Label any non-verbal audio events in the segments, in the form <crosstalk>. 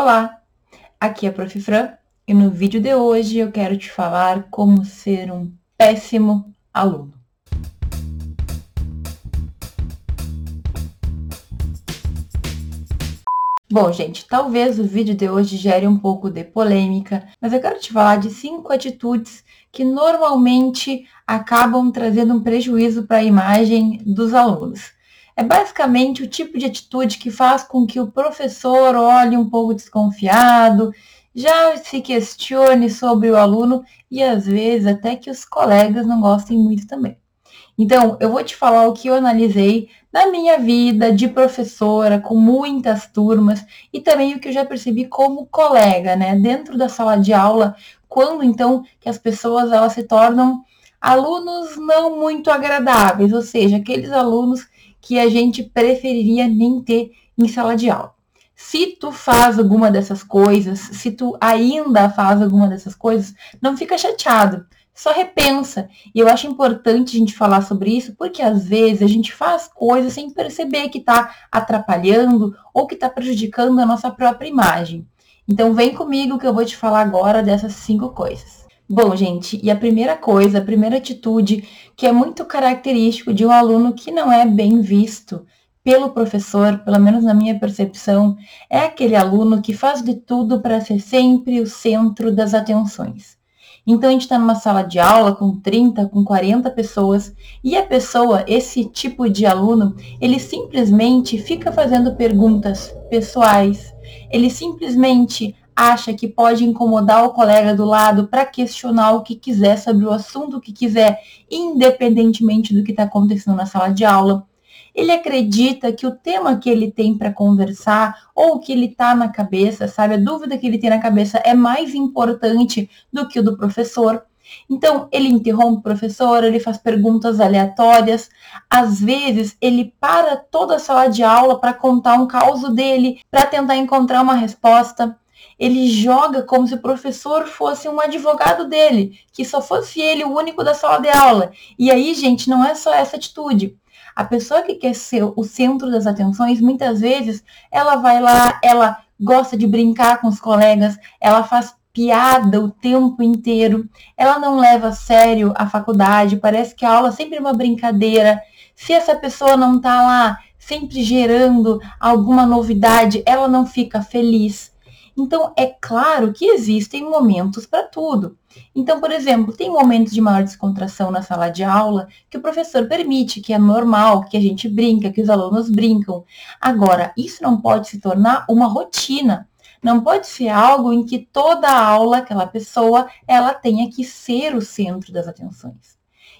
Olá, aqui é a Prof. Fran e no vídeo de hoje eu quero te falar como ser um péssimo aluno. Bom, gente, talvez o vídeo de hoje gere um pouco de polêmica, mas eu quero te falar de cinco atitudes que normalmente acabam trazendo um prejuízo para a imagem dos alunos. É basicamente o tipo de atitude que faz com que o professor olhe um pouco desconfiado, já se questione sobre o aluno e às vezes até que os colegas não gostem muito também. Então, eu vou te falar o que eu analisei na minha vida de professora, com muitas turmas, e também o que eu já percebi como colega, né, dentro da sala de aula, quando então que as pessoas elas se tornam alunos não muito agradáveis, ou seja, aqueles alunos que a gente preferiria nem ter em sala de aula. Se tu faz alguma dessas coisas, se tu ainda faz alguma dessas coisas, não fica chateado, só repensa. E eu acho importante a gente falar sobre isso, porque às vezes a gente faz coisas sem perceber que está atrapalhando ou que está prejudicando a nossa própria imagem. Então vem comigo que eu vou te falar agora dessas cinco coisas. Bom, gente, e a primeira coisa, a primeira atitude que é muito característico de um aluno que não é bem visto pelo professor, pelo menos na minha percepção, é aquele aluno que faz de tudo para ser sempre o centro das atenções. Então a gente está numa sala de aula com 30, com 40 pessoas e a pessoa, esse tipo de aluno, ele simplesmente fica fazendo perguntas pessoais, ele simplesmente acha que pode incomodar o colega do lado para questionar o que quiser sobre o assunto que quiser, independentemente do que está acontecendo na sala de aula. Ele acredita que o tema que ele tem para conversar ou o que ele está na cabeça, sabe, a dúvida que ele tem na cabeça é mais importante do que o do professor. Então, ele interrompe o professor, ele faz perguntas aleatórias. Às vezes, ele para toda a sala de aula para contar um caos dele, para tentar encontrar uma resposta ele joga como se o professor fosse um advogado dele, que só fosse ele o único da sala de aula. E aí, gente, não é só essa atitude. A pessoa que quer ser o centro das atenções, muitas vezes, ela vai lá, ela gosta de brincar com os colegas, ela faz piada o tempo inteiro, ela não leva a sério a faculdade, parece que a aula é sempre uma brincadeira. Se essa pessoa não está lá sempre gerando alguma novidade, ela não fica feliz. Então, é claro que existem momentos para tudo. Então, por exemplo, tem momentos de maior descontração na sala de aula que o professor permite, que é normal, que a gente brinca, que os alunos brincam. Agora, isso não pode se tornar uma rotina. Não pode ser algo em que toda aula, aquela pessoa, ela tenha que ser o centro das atenções.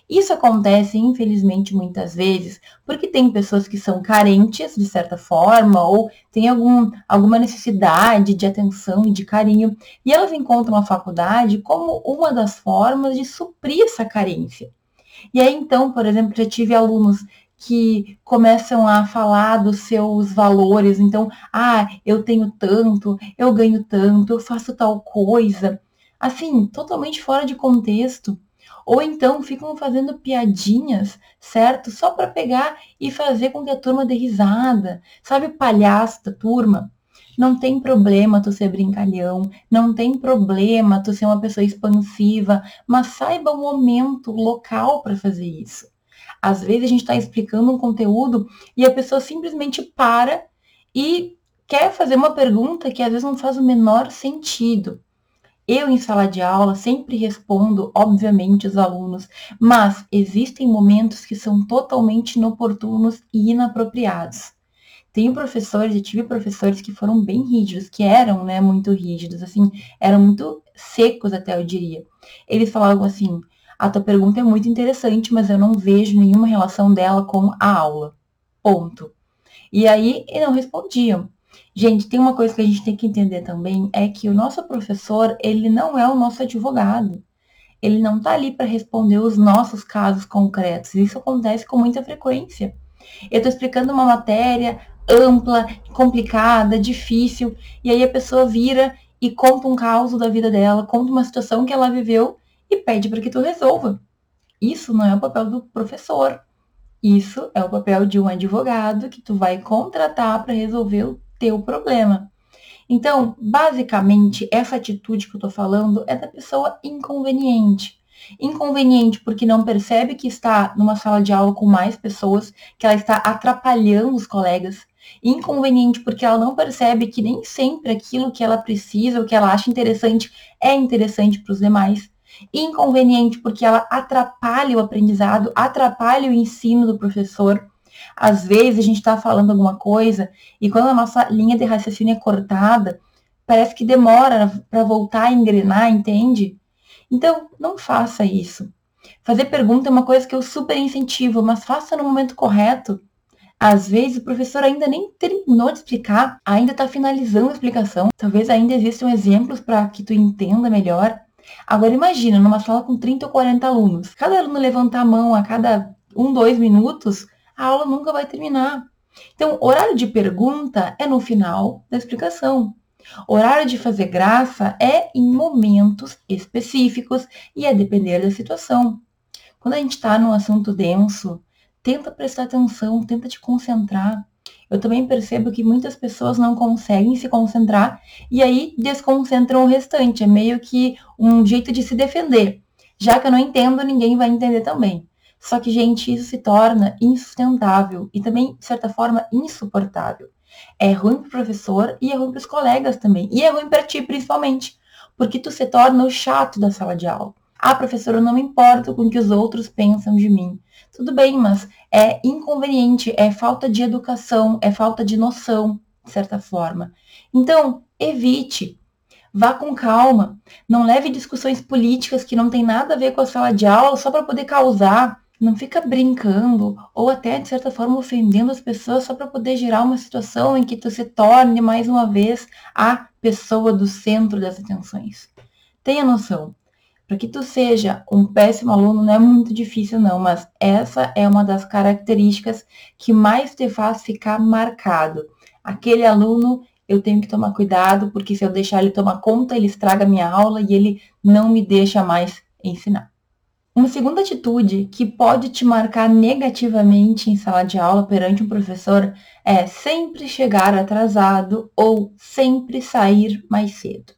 Isso acontece, infelizmente, muitas vezes, porque tem pessoas que são carentes, de certa forma, ou têm algum, alguma necessidade de atenção e de carinho, e elas encontram a faculdade como uma das formas de suprir essa carência. E aí, então, por exemplo, já tive alunos que começam a falar dos seus valores. Então, ah, eu tenho tanto, eu ganho tanto, eu faço tal coisa. Assim, totalmente fora de contexto. Ou então ficam fazendo piadinhas, certo? Só para pegar e fazer com que a turma dê risada. Sabe palhaço da turma? Não tem problema tu ser brincalhão, não tem problema tu ser uma pessoa expansiva, mas saiba o momento, o local para fazer isso. Às vezes a gente está explicando um conteúdo e a pessoa simplesmente para e quer fazer uma pergunta que às vezes não faz o menor sentido. Eu, em sala de aula, sempre respondo, obviamente, os alunos, mas existem momentos que são totalmente inoportunos e inapropriados. Tenho professores, e tive professores que foram bem rígidos, que eram, né, muito rígidos, assim, eram muito secos até, eu diria. Eles falavam assim, a tua pergunta é muito interessante, mas eu não vejo nenhuma relação dela com a aula. Ponto. E aí, não respondiam. Gente, tem uma coisa que a gente tem que entender também, é que o nosso professor, ele não é o nosso advogado. Ele não está ali para responder os nossos casos concretos. Isso acontece com muita frequência. Eu estou explicando uma matéria ampla, complicada, difícil, e aí a pessoa vira e conta um caso da vida dela, conta uma situação que ela viveu e pede para que tu resolva. Isso não é o papel do professor. Isso é o papel de um advogado que tu vai contratar para resolver teu problema. Então, basicamente, essa atitude que eu tô falando é da pessoa inconveniente. Inconveniente porque não percebe que está numa sala de aula com mais pessoas, que ela está atrapalhando os colegas. Inconveniente porque ela não percebe que nem sempre aquilo que ela precisa, o que ela acha interessante, é interessante para os demais. Inconveniente porque ela atrapalha o aprendizado, atrapalha o ensino do professor. Às vezes a gente está falando alguma coisa e quando a nossa linha de raciocínio é cortada, parece que demora para voltar a engrenar, entende? Então, não faça isso. Fazer pergunta é uma coisa que eu super incentivo, mas faça no momento correto. Às vezes o professor ainda nem terminou de explicar, ainda está finalizando a explicação. Talvez ainda existam exemplos para que tu entenda melhor. Agora imagina, numa sala com 30 ou 40 alunos. Cada aluno levantar a mão a cada um, dois minutos, a aula nunca vai terminar. Então, horário de pergunta é no final da explicação. Horário de fazer graça é em momentos específicos e é depender da situação. Quando a gente está num assunto denso, tenta prestar atenção, tenta te concentrar. Eu também percebo que muitas pessoas não conseguem se concentrar e aí desconcentram o restante. É meio que um jeito de se defender. Já que eu não entendo, ninguém vai entender também. Só que, gente, isso se torna insustentável e também, de certa forma, insuportável. É ruim pro professor e é ruim pros colegas também. E é ruim para ti, principalmente. Porque tu se torna o chato da sala de aula. Ah, professor, eu não me importo com o que os outros pensam de mim. Tudo bem, mas é inconveniente, é falta de educação, é falta de noção, de certa forma. Então, evite. Vá com calma. Não leve discussões políticas que não tem nada a ver com a sala de aula só para poder causar. Não fica brincando ou até, de certa forma, ofendendo as pessoas só para poder gerar uma situação em que tu se torne, mais uma vez, a pessoa do centro das atenções. Tenha noção. Para que tu seja um péssimo aluno não é muito difícil não, mas essa é uma das características que mais te faz ficar marcado. Aquele aluno eu tenho que tomar cuidado, porque se eu deixar ele tomar conta, ele estraga minha aula e ele não me deixa mais ensinar. Uma segunda atitude que pode te marcar negativamente em sala de aula perante um professor é sempre chegar atrasado ou sempre sair mais cedo.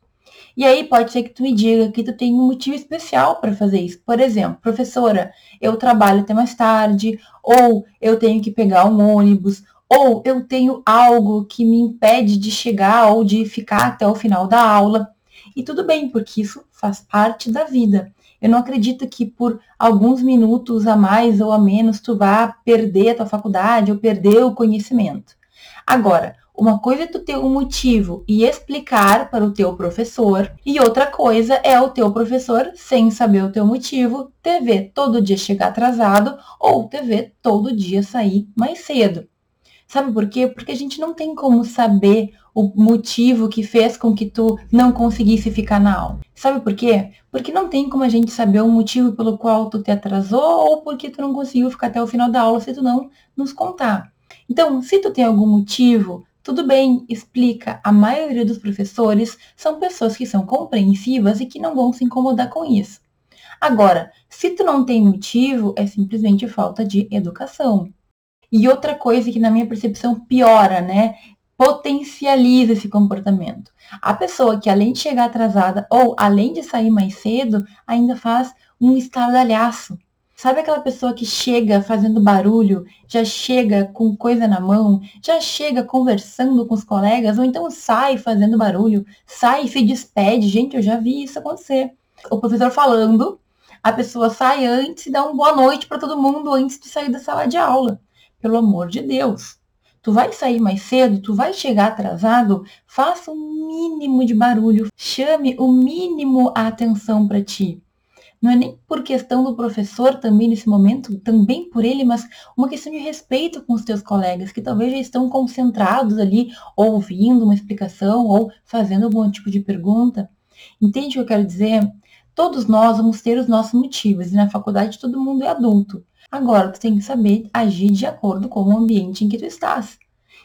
E aí pode ser que tu me diga que tu tem um motivo especial para fazer isso. Por exemplo, professora, eu trabalho até mais tarde, ou eu tenho que pegar um ônibus, ou eu tenho algo que me impede de chegar ou de ficar até o final da aula. E tudo bem, porque isso faz parte da vida. Eu não acredito que por alguns minutos a mais ou a menos tu vá perder a tua faculdade ou perder o conhecimento. Agora, uma coisa é tu ter um motivo e explicar para o teu professor, e outra coisa é o teu professor, sem saber o teu motivo, te ver todo dia chegar atrasado ou te ver todo dia sair mais cedo. Sabe por quê? Porque a gente não tem como saber o motivo que fez com que tu não conseguisse ficar na aula. Sabe por quê? Porque não tem como a gente saber o motivo pelo qual tu te atrasou ou porque tu não conseguiu ficar até o final da aula se tu não nos contar. Então, se tu tem algum motivo, tudo bem, explica. A maioria dos professores são pessoas que são compreensivas e que não vão se incomodar com isso. Agora, se tu não tem motivo, é simplesmente falta de educação. E outra coisa que na minha percepção piora, né? Potencializa esse comportamento. A pessoa que além de chegar atrasada ou além de sair mais cedo, ainda faz um estardalhaço. Sabe aquela pessoa que chega fazendo barulho, já chega com coisa na mão, já chega conversando com os colegas, ou então sai fazendo barulho, sai e se despede. Gente, eu já vi isso acontecer. O professor falando, a pessoa sai antes e dá uma boa noite para todo mundo antes de sair da sala de aula pelo amor de Deus. Tu vai sair mais cedo, tu vai chegar atrasado, faça o um mínimo de barulho, chame o mínimo a atenção para ti. Não é nem por questão do professor também nesse momento, também por ele, mas uma questão de respeito com os teus colegas, que talvez já estão concentrados ali, ouvindo uma explicação ou fazendo algum tipo de pergunta. Entende o que eu quero dizer? Todos nós vamos ter os nossos motivos, e na faculdade todo mundo é adulto. Agora, tu tem que saber agir de acordo com o ambiente em que tu estás.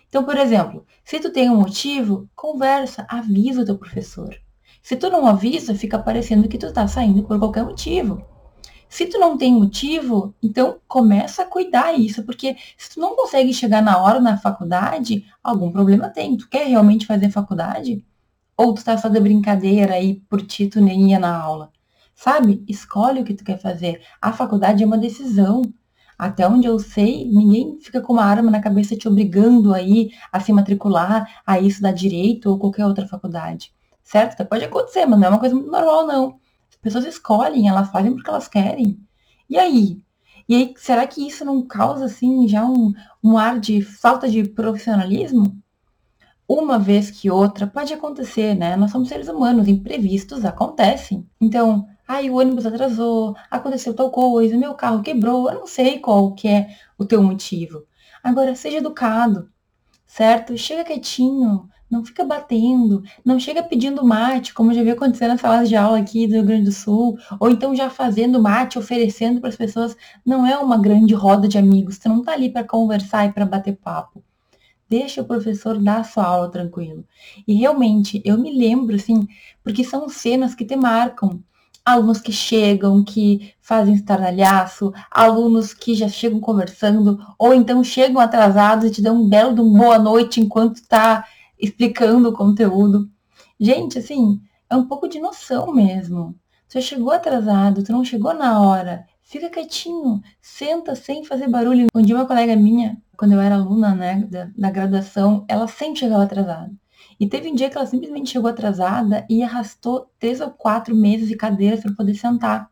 Então, por exemplo, se tu tem um motivo, conversa, avisa o teu professor. Se tu não avisa, fica parecendo que tu tá saindo por qualquer motivo. Se tu não tem motivo, então começa a cuidar isso, porque se tu não consegue chegar na hora na faculdade, algum problema tem. Tu quer realmente fazer faculdade? Ou tu tá de brincadeira e por ti tu nem ia na aula? Sabe? Escolhe o que tu quer fazer. A faculdade é uma decisão. Até onde eu sei, ninguém fica com uma arma na cabeça te obrigando aí a se matricular, a isso da direito ou qualquer outra faculdade. Certo? Até pode acontecer, mas não é uma coisa muito normal, não. As pessoas escolhem, elas fazem porque elas querem. E aí? E aí, será que isso não causa, assim, já um, um ar de falta de profissionalismo? Uma vez que outra pode acontecer, né? Nós somos seres humanos, imprevistos acontecem. Então, ai, o ônibus atrasou, aconteceu tal coisa, meu carro quebrou, eu não sei qual que é o teu motivo. Agora, seja educado, certo? Chega quietinho, não fica batendo, não chega pedindo mate, como já vi acontecer nas salas de aula aqui do Rio Grande do Sul, ou então já fazendo mate, oferecendo para as pessoas. Não é uma grande roda de amigos, você não está ali para conversar e para bater papo. Deixa o professor dar a sua aula tranquilo. E realmente, eu me lembro, assim, porque são cenas que te marcam alunos que chegam, que fazem estardalhaço, alunos que já chegam conversando, ou então chegam atrasados e te dão um belo de um boa noite enquanto está explicando o conteúdo. Gente, assim, é um pouco de noção mesmo. Você chegou atrasado, tu não chegou na hora, fica quietinho, senta sem fazer barulho. Um dia uma colega minha, quando eu era aluna, né, da, da graduação, ela sempre chegava atrasada. E teve um dia que ela simplesmente chegou atrasada e arrastou três ou quatro mesas e cadeiras para poder sentar.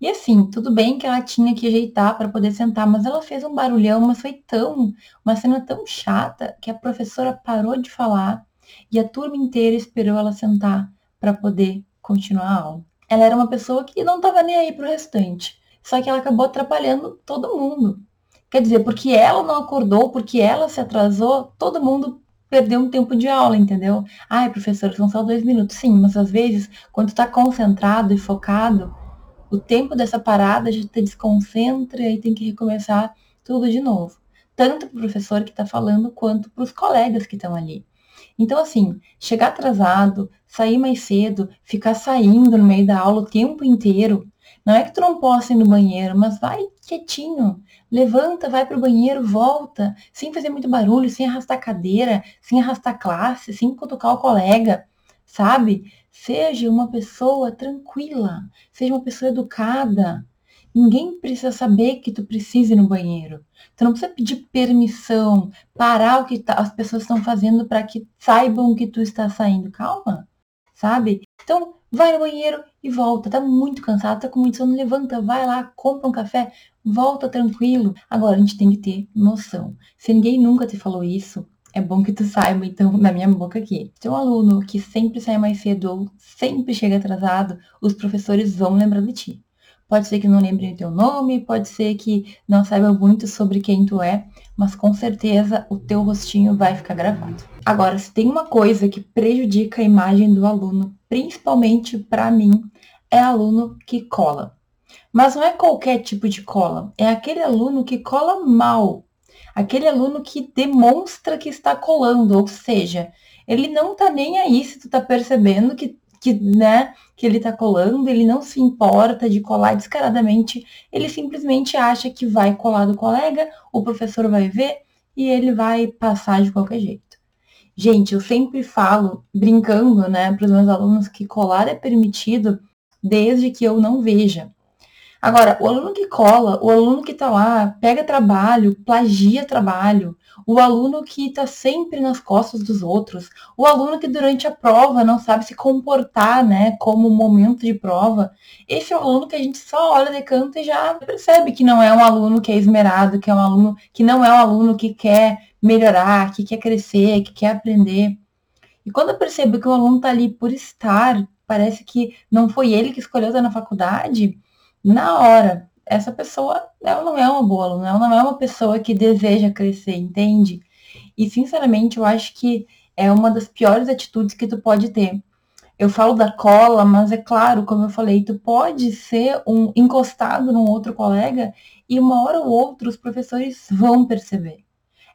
E assim, tudo bem que ela tinha que ajeitar para poder sentar, mas ela fez um barulhão, mas foi tão, uma cena tão chata que a professora parou de falar e a turma inteira esperou ela sentar para poder continuar a aula. Ela era uma pessoa que não estava nem aí pro restante, só que ela acabou atrapalhando todo mundo. Quer dizer, porque ela não acordou, porque ela se atrasou, todo mundo perder um tempo de aula, entendeu? Ai, professor, são só dois minutos. Sim, mas às vezes, quando está concentrado e focado, o tempo dessa parada já te desconcentra e tem que recomeçar tudo de novo. Tanto para o professor que está falando, quanto para os colegas que estão ali. Então, assim, chegar atrasado, sair mais cedo, ficar saindo no meio da aula o tempo inteiro, não é que tu não possa ir no banheiro, mas vai quietinho. Levanta, vai pro banheiro, volta, sem fazer muito barulho, sem arrastar cadeira, sem arrastar classe, sem cutucar o colega, sabe? Seja uma pessoa tranquila, seja uma pessoa educada. Ninguém precisa saber que tu precisa ir no banheiro. Tu não precisa pedir permissão, parar o que tá, as pessoas estão fazendo para que saibam que tu está saindo. Calma, sabe? Então, vai no banheiro e volta. Tá muito cansado, tá com muito sono, levanta, vai lá, compra um café, volta tranquilo. Agora, a gente tem que ter noção. Se ninguém nunca te falou isso, é bom que tu saiba, então, <laughs> na minha boca aqui. Se um aluno que sempre sai mais cedo ou sempre chega atrasado, os professores vão lembrar de ti. Pode ser que não lembrem o teu nome, pode ser que não saibam muito sobre quem tu é, mas com certeza o teu rostinho vai ficar gravado. Agora, se tem uma coisa que prejudica a imagem do aluno, principalmente para mim, é aluno que cola. Mas não é qualquer tipo de cola, é aquele aluno que cola mal, aquele aluno que demonstra que está colando, ou seja, ele não tá nem aí se tu tá percebendo que que, né, que ele está colando, ele não se importa de colar descaradamente, ele simplesmente acha que vai colar do colega, o professor vai ver e ele vai passar de qualquer jeito. Gente, eu sempre falo, brincando, né, para os meus alunos, que colar é permitido desde que eu não veja. Agora, o aluno que cola, o aluno que está lá, pega trabalho, plagia trabalho, o aluno que está sempre nas costas dos outros, o aluno que durante a prova não sabe se comportar, né, como momento de prova, esse é o aluno que a gente só olha de canto e já percebe que não é um aluno que é esmerado, que é um aluno que não é um aluno que quer melhorar, que quer crescer, que quer aprender. E quando eu percebo que o aluno está ali por estar, parece que não foi ele que escolheu estar na faculdade, na hora, essa pessoa, ela não é uma boa aluna, ela não é uma pessoa que deseja crescer, entende? E, sinceramente, eu acho que é uma das piores atitudes que tu pode ter. Eu falo da cola, mas é claro, como eu falei, tu pode ser um encostado num outro colega e uma hora ou outra os professores vão perceber.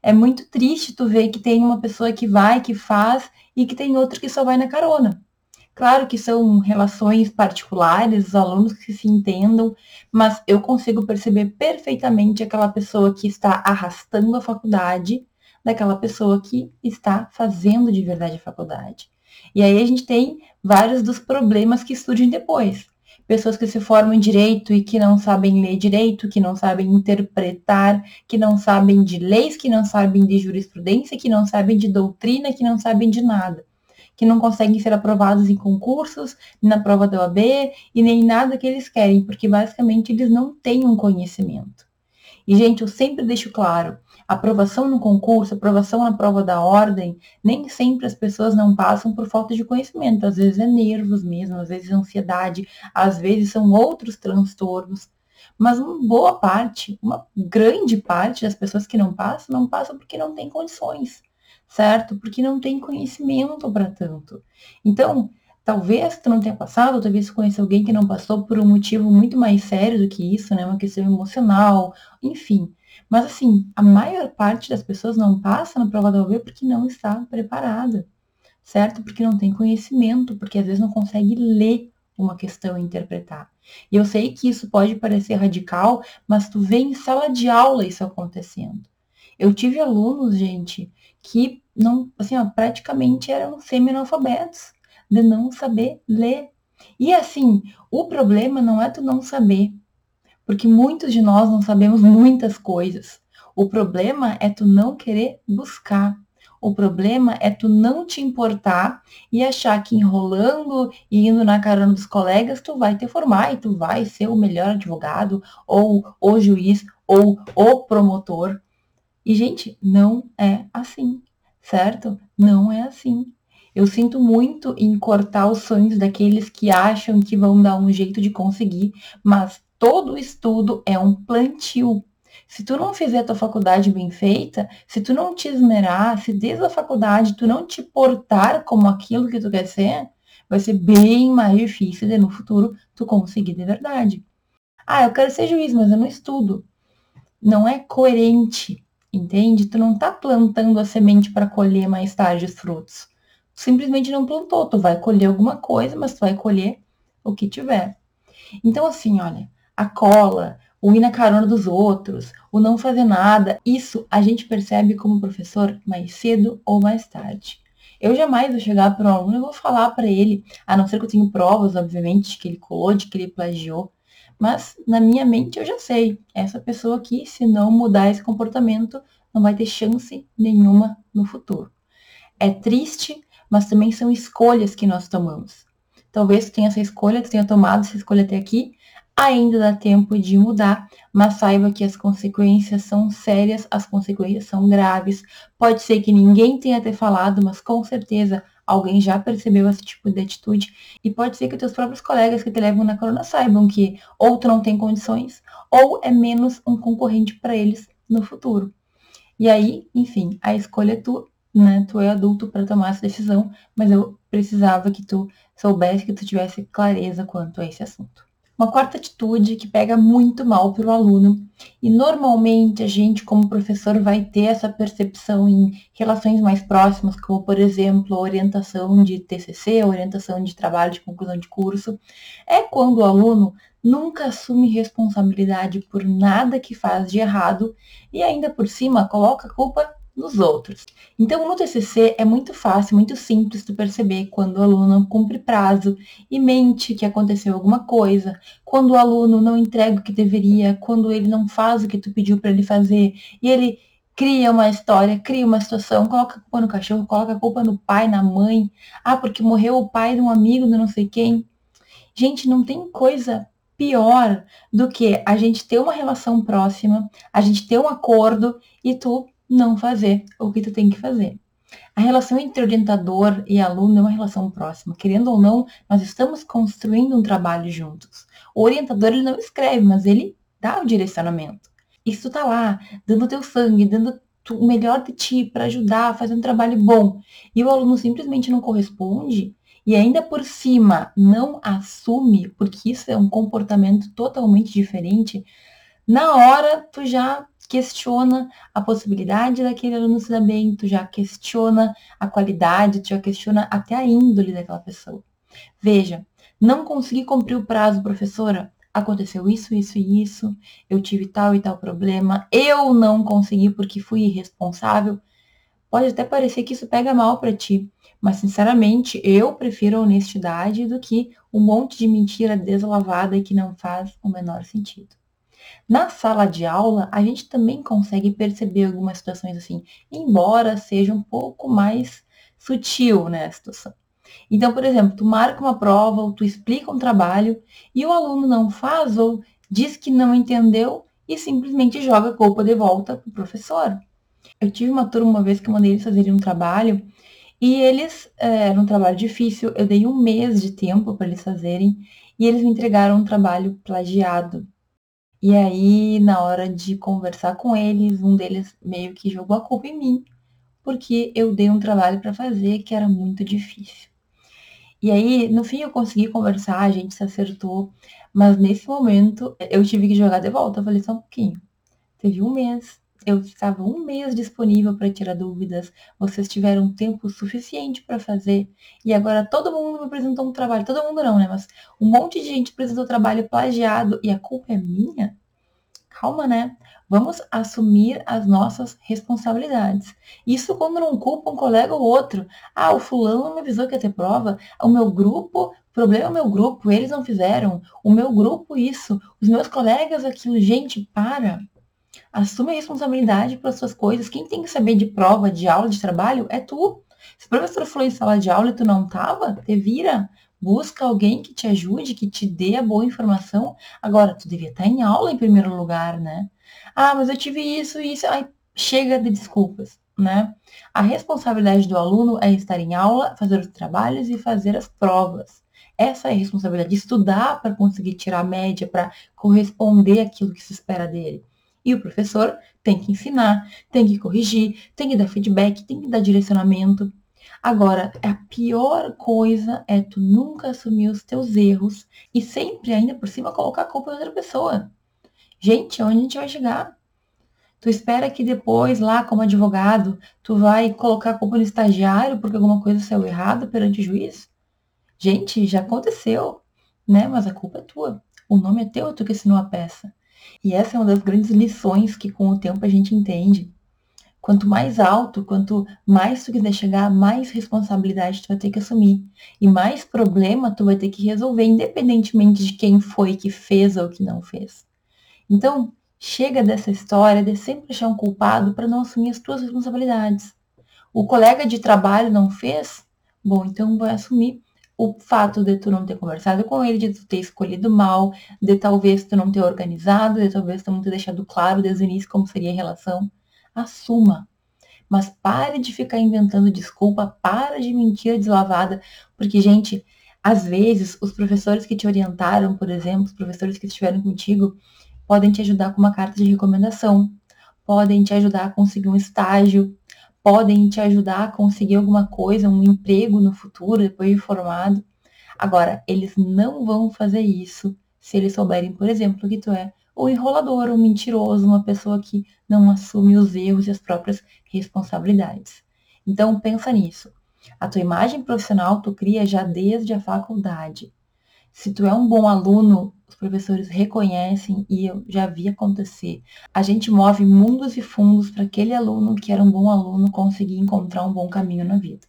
É muito triste tu ver que tem uma pessoa que vai, que faz, e que tem outro que só vai na carona. Claro que são relações particulares, os alunos que se entendam, mas eu consigo perceber perfeitamente aquela pessoa que está arrastando a faculdade daquela pessoa que está fazendo de verdade a faculdade. E aí a gente tem vários dos problemas que surgem depois. Pessoas que se formam em direito e que não sabem ler direito, que não sabem interpretar, que não sabem de leis, que não sabem de jurisprudência, que não sabem de doutrina, que não sabem de nada. Que não conseguem ser aprovados em concursos, na prova da OAB e nem nada que eles querem, porque basicamente eles não têm um conhecimento. E, gente, eu sempre deixo claro, aprovação no concurso, aprovação na prova da ordem, nem sempre as pessoas não passam por falta de conhecimento. Às vezes é nervos mesmo, às vezes é ansiedade, às vezes são outros transtornos. Mas uma boa parte, uma grande parte das pessoas que não passam, não passam porque não tem condições, certo? Porque não tem conhecimento para tanto. Então, talvez tu não tenha passado, talvez tu conheça alguém que não passou por um motivo muito mais sério do que isso, né? Uma questão emocional, enfim. Mas assim, a maior parte das pessoas não passa na prova da OAB porque não está preparada, certo? Porque não tem conhecimento, porque às vezes não consegue ler uma questão e interpretar. E eu sei que isso pode parecer radical, mas tu vê em sala de aula isso acontecendo. Eu tive alunos, gente, que não, assim, ó, praticamente eram semi-analfabetos, de não saber ler. E assim, o problema não é tu não saber, porque muitos de nós não sabemos muitas coisas. O problema é tu não querer buscar. O problema é tu não te importar e achar que enrolando e indo na carona dos colegas, tu vai te formar e tu vai ser o melhor advogado, ou o juiz, ou o promotor. E, gente, não é assim, certo? Não é assim. Eu sinto muito em cortar os sonhos daqueles que acham que vão dar um jeito de conseguir, mas todo estudo é um plantio. Se tu não fizer a tua faculdade bem feita, se tu não te esmerar, se desde a faculdade tu não te portar como aquilo que tu quer ser, vai ser bem mais difícil de no futuro tu conseguir de verdade. Ah, eu quero ser juiz, mas eu não estudo. Não é coerente, entende? Tu não tá plantando a semente para colher mais tarde os frutos. Tu simplesmente não plantou. Tu vai colher alguma coisa, mas tu vai colher o que tiver. Então, assim, olha, a cola, o ir na carona dos outros, o não fazer nada, isso a gente percebe como professor mais cedo ou mais tarde. Eu jamais vou chegar para um aluno e vou falar para ele, a não ser que eu tenha provas, obviamente, de que ele colou, de que ele plagiou, mas na minha mente eu já sei, essa pessoa aqui, se não mudar esse comportamento, não vai ter chance nenhuma no futuro. É triste, mas também são escolhas que nós tomamos. Talvez tu tenha essa escolha, tu tenha tomado essa escolha até aqui, ainda dá tempo de mudar, mas saiba que as consequências são sérias, as consequências são graves. Pode ser que ninguém tenha te falado, mas com certeza alguém já percebeu esse tipo de atitude. E pode ser que teus próprios colegas que te levam na corona saibam que ou tu não tem condições, ou é menos um concorrente para eles no futuro. E aí, enfim, a escolha é tu, né? Tu é adulto para tomar essa decisão, mas eu precisava que tu soubesse, que tu tivesse clareza quanto a esse assunto. Uma quarta atitude que pega muito mal para o aluno, e normalmente a gente, como professor, vai ter essa percepção em relações mais próximas, como, por exemplo, orientação de TCC, orientação de trabalho de conclusão de curso, é quando o aluno nunca assume responsabilidade por nada que faz de errado e ainda por cima coloca a culpa nos outros. Então, no TCC é muito fácil, muito simples tu perceber quando o aluno não cumpre prazo e mente que aconteceu alguma coisa, quando o aluno não entrega o que deveria, quando ele não faz o que tu pediu para ele fazer e ele cria uma história, cria uma situação, coloca a culpa no cachorro, coloca a culpa no pai, na mãe. Ah, porque morreu o pai de um amigo de não sei quem. Gente, não tem coisa pior do que a gente ter uma relação próxima, a gente ter um acordo e tu não fazer o que tu tem que fazer. A relação entre orientador e aluno é uma relação próxima. Querendo ou não, nós estamos construindo um trabalho juntos. O orientador ele não escreve, mas ele dá o direcionamento. E se tu tá lá, dando teu sangue, dando o melhor de ti para ajudar, fazer um trabalho bom, e o aluno simplesmente não corresponde, e ainda por cima não assume, porque isso é um comportamento totalmente diferente, na hora tu já questiona a possibilidade daquele aluno se dar bem, tu já questiona a qualidade, tu já questiona até a índole daquela pessoa. Veja, não consegui cumprir o prazo, professora, aconteceu isso, isso e isso, eu tive tal e tal problema, eu não consegui porque fui irresponsável. Pode até parecer que isso pega mal para ti, Mas, sinceramente, eu prefiro a honestidade do que um monte de mentira deslavada e que não faz o menor sentido. Na sala de aula, a gente também consegue perceber algumas situações assim, embora seja um pouco mais sutil né, a situação. Então, por exemplo, tu marca uma prova ou tu explica um trabalho e o aluno não faz ou diz que não entendeu e simplesmente joga a culpa de volta para o professor. Eu tive uma turma uma vez que eu mandei eles fazerem um trabalho e eles, é, era um trabalho difícil, eu dei um mês de tempo para eles fazerem e eles me entregaram um trabalho plagiado. E aí, na hora de conversar com eles, um deles meio que jogou a culpa em mim, porque eu dei um trabalho para fazer que era muito difícil. E aí, no fim, eu consegui conversar, a gente se acertou, mas nesse momento eu tive que jogar de volta. Eu falei só um pouquinho. Teve um mês eu estava um mês disponível para tirar dúvidas, vocês tiveram tempo suficiente para fazer, e agora todo mundo me apresentou um trabalho, todo mundo não, né? Mas um monte de gente apresentou trabalho plagiado e a culpa é minha? Calma, né? Vamos assumir as nossas responsabilidades. Isso quando não culpa um colega ou outro. Ah, o fulano não me avisou que ia ter prova. O meu grupo, o problema é o meu grupo, eles não fizeram. O meu grupo, isso. Os meus colegas, aquilo. Gente, para. Assume a responsabilidade pelas suas coisas. Quem tem que saber de prova, de aula, de trabalho é tu. Se o professor falou em sala de aula e tu não tava, te vira. Busca alguém que te ajude, que te dê a boa informação. Agora, tu devia estar em aula em primeiro lugar, né? Ah, mas eu tive isso e isso. Ai, chega de desculpas, né? A responsabilidade do aluno é estar em aula, fazer os trabalhos e fazer as provas. Essa é a responsabilidade, estudar para conseguir tirar a média, para corresponder àquilo que se espera dele. E o professor tem que ensinar, tem que corrigir, tem que dar feedback, tem que dar direcionamento. Agora, a pior coisa é tu nunca assumir os teus erros e sempre, ainda por cima, colocar a culpa em outra pessoa. Gente, onde a gente vai chegar? Tu espera que depois, lá como advogado, tu vai colocar a culpa no estagiário porque alguma coisa saiu errada perante o juiz? Gente, já aconteceu, né? Mas a culpa é tua. O nome é teu, tu que assinou a peça. E essa é uma das grandes lições que com o tempo a gente entende. Quanto mais alto, quanto mais tu quiser chegar, mais responsabilidade tu vai ter que assumir. E mais problema tu vai ter que resolver, independentemente de quem foi que fez ou que não fez. Então, chega dessa história de sempre achar um culpado para não assumir as tuas responsabilidades. O colega de trabalho não fez? Bom, então vai assumir o fato de tu não ter conversado com ele, de tu ter escolhido mal, de talvez tu não ter organizado, de talvez tu não ter deixado claro desde o início como seria a relação, assuma. Mas pare de ficar inventando desculpa, para de mentira deslavada, porque, gente, às vezes os professores que te orientaram, por exemplo, os professores que estiveram contigo, podem te ajudar com uma carta de recomendação, podem te ajudar a conseguir um estágio, podem te ajudar a conseguir alguma coisa, um emprego no futuro, depois de formado. Agora, eles não vão fazer isso se eles souberem, por exemplo, que tu é o enrolador, um mentiroso, uma pessoa que não assume os erros e as próprias responsabilidades. Então, pensa nisso. A tua imagem profissional tu cria já desde a faculdade. Se tu é um bom aluno, os professores reconhecem e eu já vi acontecer. A gente move mundos e fundos para aquele aluno que era um bom aluno conseguir encontrar um bom caminho na vida.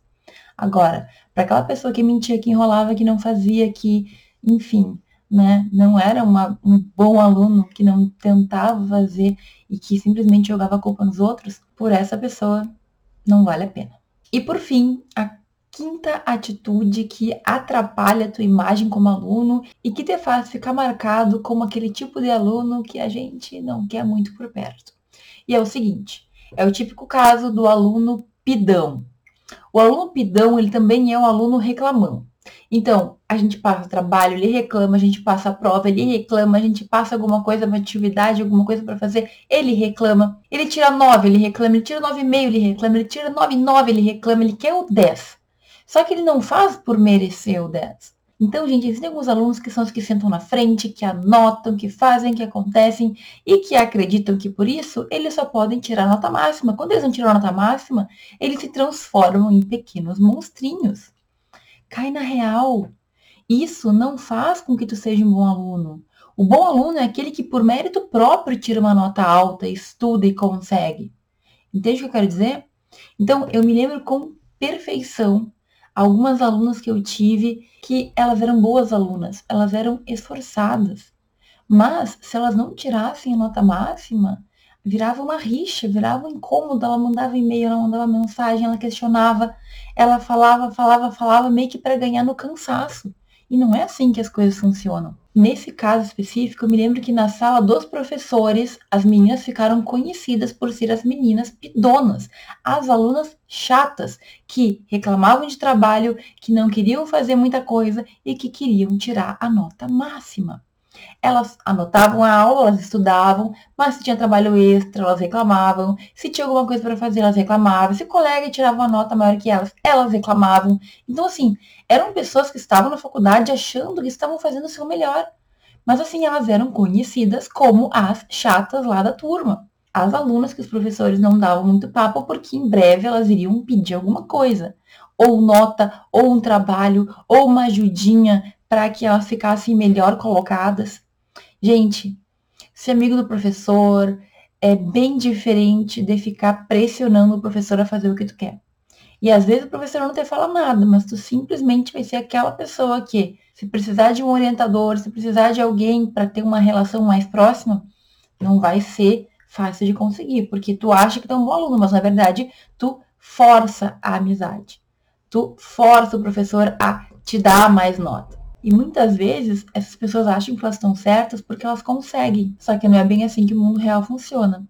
Agora, para aquela pessoa que mentia, que enrolava, que não fazia, que, enfim, né, não era uma, um bom aluno, que não tentava fazer e que simplesmente jogava a culpa nos outros, por essa pessoa não vale a pena. E por fim, a quinta atitude que atrapalha a tua imagem como aluno e que te faz ficar marcado como aquele tipo de aluno que a gente não quer muito por perto. E é o seguinte, é o típico caso do aluno pidão. O aluno pidão, ele também é o aluno reclamão. Então, a gente passa trabalho, ele reclama, a gente passa a prova, ele reclama, a gente passa alguma coisa, uma atividade, alguma coisa para fazer, ele reclama. Ele tira 9, ele reclama, ele tira 9,5, ele reclama, ele tira 9,9, ele reclama, ele quer o 10. Só que ele não faz por merecer o 10. Então, gente, existem alguns alunos que são os que sentam na frente, que anotam, que fazem, que acontecem e que acreditam que por isso eles só podem tirar nota máxima. Quando eles não tiram nota máxima, eles se transformam em pequenos monstrinhos. Cai na real. Isso não faz com que tu seja um bom aluno. O bom aluno é aquele que, por mérito próprio, tira uma nota alta, estuda e consegue. Entende o que eu quero dizer? Então, eu me lembro com perfeição algumas alunas que eu tive que elas eram boas alunas, elas eram esforçadas. Mas se elas não tirassem a nota máxima, virava uma rixa, virava um incômodo, ela mandava e-mail, ela mandava mensagem, ela questionava, ela falava, falava, falava, meio que para ganhar no cansaço. E não é assim que as coisas funcionam. Nesse caso específico, eu me lembro que na sala dos professores, as meninas ficaram conhecidas por ser as meninas pidonas, as alunas chatas, que reclamavam de trabalho, que não queriam fazer muita coisa e que queriam tirar a nota máxima. Elas anotavam a aula, elas estudavam, mas se tinha trabalho extra, elas reclamavam. Se tinha alguma coisa para fazer, elas reclamavam. Se o colega tirava uma nota maior que elas, elas reclamavam. Então, assim, eram pessoas que estavam na faculdade achando que estavam fazendo o seu melhor. Mas, assim, elas eram conhecidas como as chatas lá da turma. As alunas que os professores não davam muito papo, porque em breve elas iriam pedir alguma coisa. Ou nota, ou um trabalho, ou uma ajudinha para que elas ficassem melhor colocadas. Gente, ser amigo do professor é bem diferente de ficar pressionando o professor a fazer o que tu quer. E às vezes o professor não te fala nada, mas tu simplesmente vai ser aquela pessoa que, se precisar de um orientador, se precisar de alguém para ter uma relação mais próxima, não vai ser fácil de conseguir, porque tu acha que tu é um bom aluno, mas na verdade tu força a amizade. Tu força o professor a te dar mais nota. E muitas vezes essas pessoas acham que elas estão certas porque elas conseguem. Só que não é bem assim que o mundo real funciona.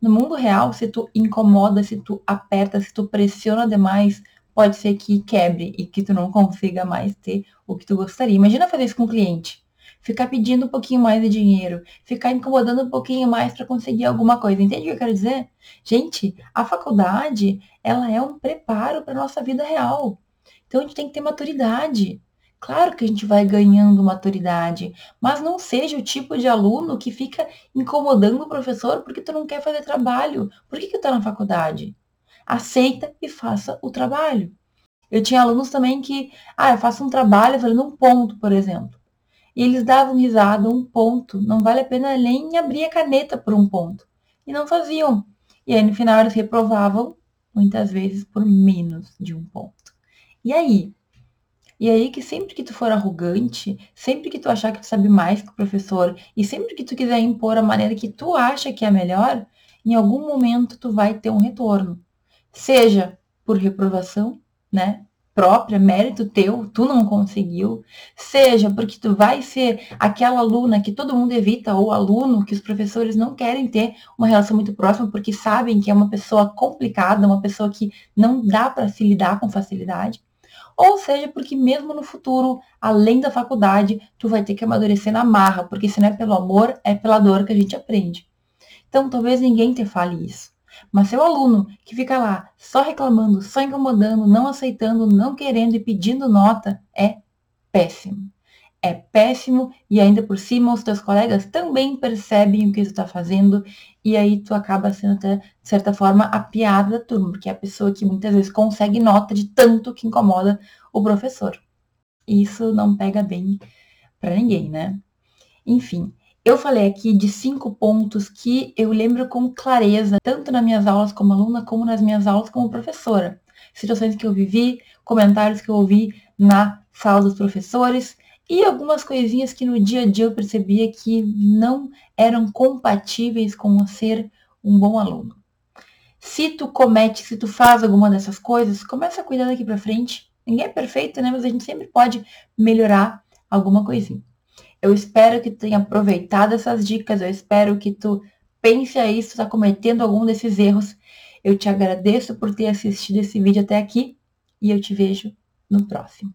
No mundo real, se tu incomoda, se tu aperta, se tu pressiona demais, pode ser que quebre e que tu não consiga mais ter o que tu gostaria. Imagina fazer isso com um cliente. Ficar pedindo um pouquinho mais de dinheiro, ficar incomodando um pouquinho mais para conseguir alguma coisa. Entende o que eu quero dizer? Gente, a faculdade, ela é um preparo para nossa vida real. Então a gente tem que ter maturidade. Claro que a gente vai ganhando maturidade, mas não seja o tipo de aluno que fica incomodando o professor porque tu não quer fazer trabalho. Por que, que tu tá na faculdade? Aceita e faça o trabalho. Eu tinha alunos também que, ah, eu faço um trabalho fazendo um ponto, por exemplo. E eles davam risada, um ponto. Não vale a pena nem abrir a caneta por um ponto. E não faziam. E aí no final eles reprovavam, muitas vezes por menos de um ponto. E aí? E aí que sempre que tu for arrogante, sempre que tu achar que tu sabe mais que o professor, e sempre que tu quiser impor a maneira que tu acha que é melhor, em algum momento tu vai ter um retorno. Seja por reprovação, né? própria, mérito teu, tu não conseguiu, seja porque tu vai ser aquela aluna que todo mundo evita, ou aluno que os professores não querem ter uma relação muito próxima porque sabem que é uma pessoa complicada, uma pessoa que não dá para se lidar com facilidade ou seja porque mesmo no futuro, além da faculdade, tu vai ter que amadurecer na marra, porque se não é pelo amor, é pela dor que a gente aprende. Então, talvez ninguém te fale isso. Mas seu aluno que fica lá só reclamando, só incomodando, não aceitando, não querendo e pedindo nota, é péssimo é péssimo e ainda por cima os teus colegas também percebem o que tu está fazendo e aí tu acaba sendo até, de certa forma, a piada da turma, porque é a pessoa que muitas vezes consegue nota de tanto que incomoda o professor. Isso não pega bem para ninguém, né? Enfim, eu falei aqui de cinco pontos que eu lembro com clareza, tanto nas minhas aulas como aluna, como nas minhas aulas como professora. Situações que eu vivi, comentários que eu ouvi na sala dos professores, e algumas coisinhas que no dia a dia eu percebia que não eram compatíveis com ser um bom aluno. Se tu comete, se tu faz alguma dessas coisas, começa a cuidar daqui para frente. Ninguém é perfeito, né? Mas a gente sempre pode melhorar alguma coisinha. Eu espero que tu tenha aproveitado essas dicas, eu espero que tu pense aí se tu está cometendo algum desses erros. Eu te agradeço por ter assistido esse vídeo até aqui e eu te vejo no próximo.